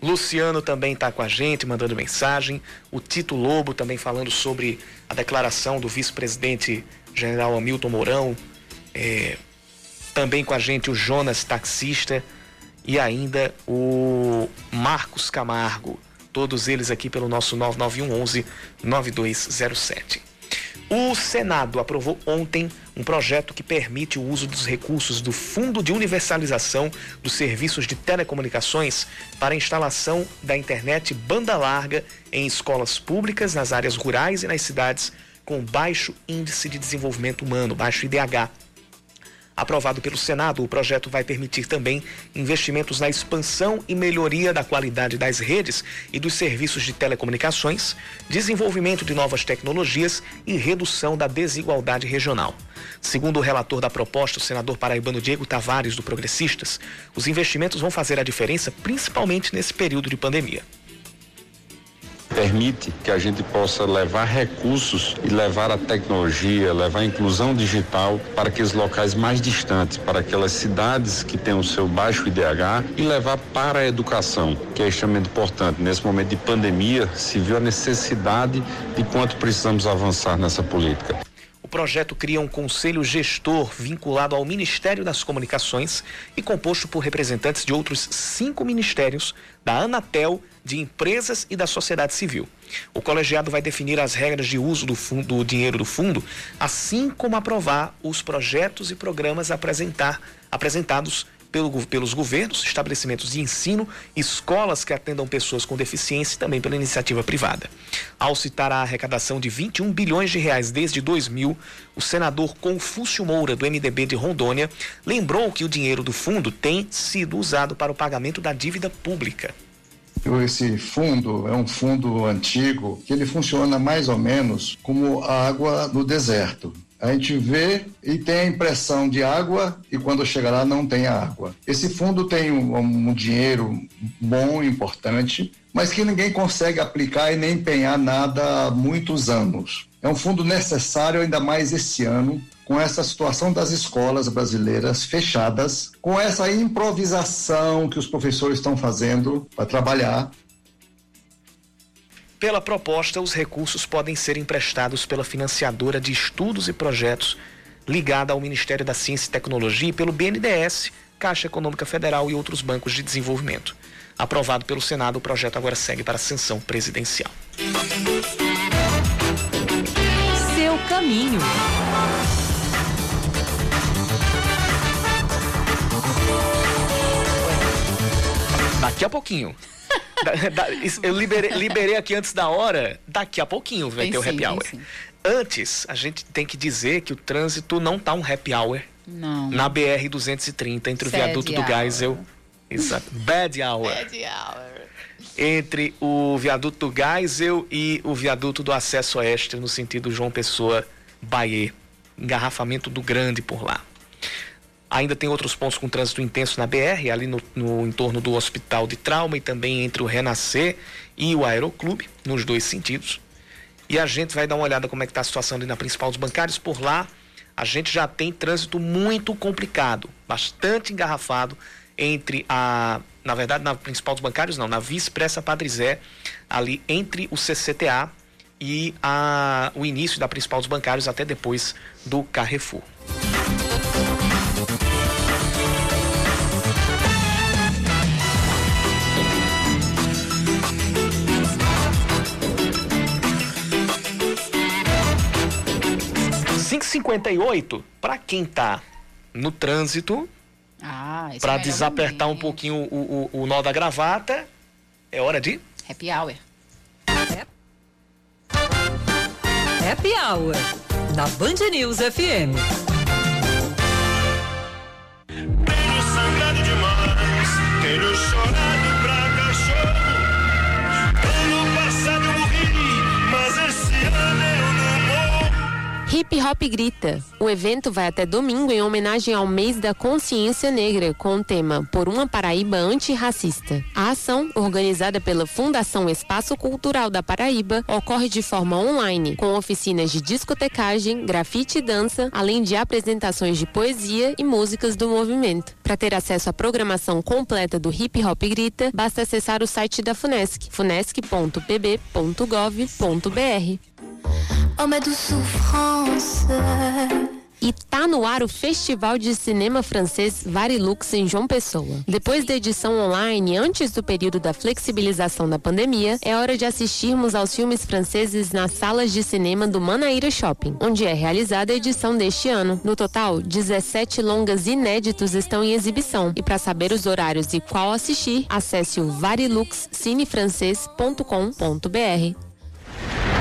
Luciano também está com a gente, mandando mensagem. O Tito Lobo também falando sobre a declaração do vice-presidente general Hamilton Mourão. É, também com a gente o Jonas Taxista e ainda o Marcos Camargo. Todos eles aqui pelo nosso 9911 9207. O Senado aprovou ontem um projeto que permite o uso dos recursos do Fundo de Universalização dos Serviços de Telecomunicações para a instalação da internet banda larga em escolas públicas, nas áreas rurais e nas cidades com baixo índice de desenvolvimento humano, baixo IDH. Aprovado pelo Senado, o projeto vai permitir também investimentos na expansão e melhoria da qualidade das redes e dos serviços de telecomunicações, desenvolvimento de novas tecnologias e redução da desigualdade regional. Segundo o relator da proposta, o senador paraibano Diego Tavares, do Progressistas, os investimentos vão fazer a diferença principalmente nesse período de pandemia. Permite que a gente possa levar recursos e levar a tecnologia, levar a inclusão digital para aqueles locais mais distantes, para aquelas cidades que têm o seu baixo IDH e levar para a educação, que é extremamente importante. Nesse momento de pandemia, se viu a necessidade de quanto precisamos avançar nessa política. Projeto cria um conselho gestor vinculado ao Ministério das Comunicações e composto por representantes de outros cinco ministérios, da Anatel, de empresas e da sociedade civil. O colegiado vai definir as regras de uso do, fundo, do dinheiro do fundo, assim como aprovar os projetos e programas apresentar, apresentados pelo, pelos governos, estabelecimentos de ensino, escolas que atendam pessoas com deficiência e também pela iniciativa privada. Ao citar a arrecadação de 21 bilhões de reais desde 2000, o senador Confúcio Moura, do MDB de Rondônia, lembrou que o dinheiro do fundo tem sido usado para o pagamento da dívida pública. Esse fundo é um fundo antigo que ele funciona mais ou menos como a água no deserto. A gente vê e tem a impressão de água e quando chega lá não tem água. Esse fundo tem um, um dinheiro bom, importante, mas que ninguém consegue aplicar e nem empenhar nada há muitos anos. É um fundo necessário, ainda mais esse ano, com essa situação das escolas brasileiras fechadas, com essa improvisação que os professores estão fazendo para trabalhar. Pela proposta, os recursos podem ser emprestados pela financiadora de estudos e projetos ligada ao Ministério da Ciência e Tecnologia e pelo BNDES, Caixa Econômica Federal e outros bancos de desenvolvimento. Aprovado pelo Senado, o projeto agora segue para a sanção presidencial. Seu caminho. Daqui a pouquinho. Da- da- eu liberei, liberei aqui antes da hora. Daqui a pouquinho vai Tem ter o sim, happy tem hour. sim. Antes, a gente tem que dizer que o trânsito não tá um happy hour Não. na BR 230 entre o Sad viaduto do hour. Geisel. Exato. Bad hour. Entre o viaduto do Geisel e o viaduto do acesso oeste, no sentido João Pessoa Bahia. Engarrafamento do grande por lá. Ainda tem outros pontos com trânsito intenso na BR, ali no, no entorno do Hospital de Trauma e também entre o Renascer e o Aeroclube, nos dois sentidos. E a gente vai dar uma olhada como é que está a situação ali na principal dos bancários. Por lá, a gente já tem trânsito muito complicado, bastante engarrafado entre a, na verdade, na principal dos bancários não, na Via Expressa Padre Zé, ali entre o CCTA e a, o início da principal dos bancários até depois do Carrefour. Cinco cinquenta e oito para quem tá no trânsito, Ah, para é desapertar um pouquinho o, o, o nó da gravata, é hora de Happy hour. Happy Hour. Na Band News FM. Tenho sangrado demais, tenho Hip Hop Grita. O evento vai até domingo em homenagem ao mês da consciência negra, com o tema Por uma Paraíba Antirracista. A ação, organizada pela Fundação Espaço Cultural da Paraíba, ocorre de forma online, com oficinas de discotecagem, grafite e dança, além de apresentações de poesia e músicas do movimento. Para ter acesso à programação completa do Hip Hop Grita, basta acessar o site da FUNESC, funesc.pb.gov.br. E tá no ar o Festival de Cinema Francês Varilux em João Pessoa. Depois da edição online, antes do período da flexibilização da pandemia, é hora de assistirmos aos filmes franceses nas salas de cinema do Manaíra Shopping, onde é realizada a edição deste ano. No total, 17 longas inéditos estão em exibição. E para saber os horários e qual assistir, acesse o variluxcinefrancês.com.br.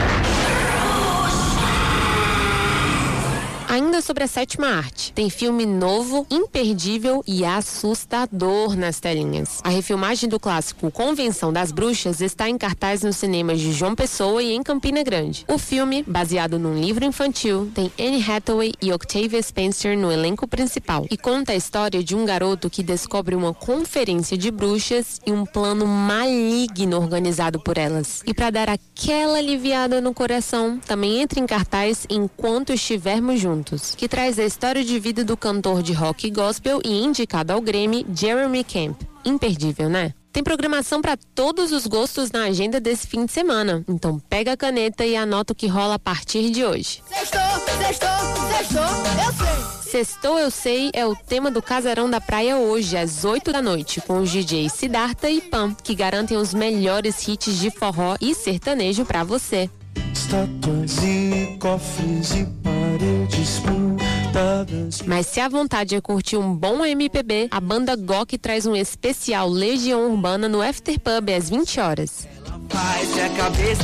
Ainda sobre a sétima arte. Tem filme novo, imperdível e assustador nas telinhas. A refilmagem do clássico Convenção das Bruxas está em cartaz nos cinemas de João Pessoa e em Campina Grande. O filme, baseado num livro infantil, tem Anne Hathaway e Octavia Spencer no elenco principal e conta a história de um garoto que descobre uma conferência de bruxas e um plano maligno organizado por elas. E para dar aquela aliviada no coração, também entra em cartaz Enquanto Estivermos Juntos, que traz a história de vida do cantor de rock e gospel e indicado ao Grammy, Jeremy Camp. Imperdível, né? Tem programação para todos os gostos na agenda desse fim de semana. Então pega a caneta e anota o que rola a partir de hoje. Sextou, sextou, sextou, eu sei. Sextou Eu Sei é o tema do Casarão da Praia hoje, às 8 da noite, com os DJs Siddhartha e Pam, que garantem os melhores hits de forró e sertanejo para você. Estátuas e cofres e paredes pintadas. Mas se a vontade é curtir um bom MPB, a banda GOK traz um especial Legião Urbana no After Pub às 20 horas. Faz minha cabeça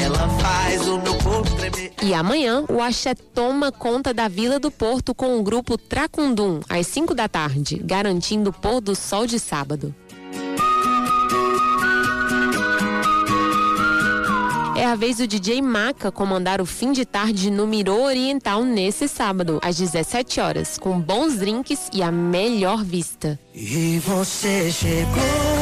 ela faz o meu corpo tremer. E amanhã, o Axé toma conta da Vila do Porto com o grupo Tracundum, às 5 da tarde, garantindo o pôr do sol de sábado. É a vez do DJ Maca comandar o fim de tarde no Mirô Oriental nesse sábado, às 17 horas, com bons drinks e a melhor vista. E você chegou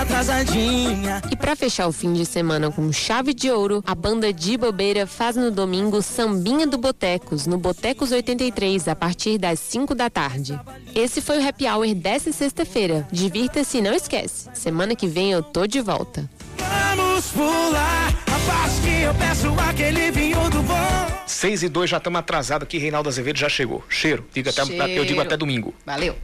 atrasadinha. E para fechar o fim de semana com chave de ouro, a banda de bobeira faz no domingo Sambinha do Botecos, no Botecos 83, a partir das 5 da tarde. Esse foi o Happy Hour dessa sexta-feira. Divirta-se e não esquece, semana que vem eu tô de volta. Vamos pular a parte que eu peço aquele vinho do bom. 6 e 2 já estamos atrasados aqui, Reinaldo Azevedo já chegou. Cheiro. Diga até, Cheiro. eu digo até domingo. Valeu.